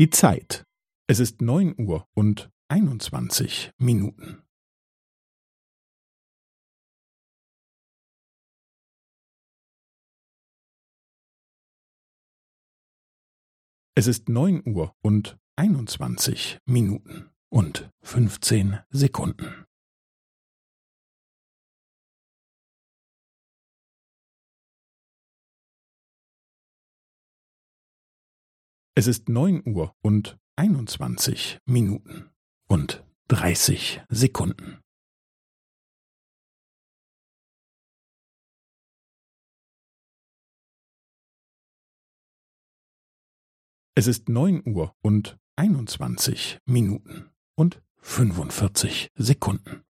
Die Zeit. Es ist neun Uhr und einundzwanzig Minuten. Es ist neun Uhr und einundzwanzig Minuten und fünfzehn Sekunden. Es ist neun Uhr und einundzwanzig Minuten und dreißig Sekunden. Es ist neun Uhr und einundzwanzig Minuten und fünfundvierzig Sekunden.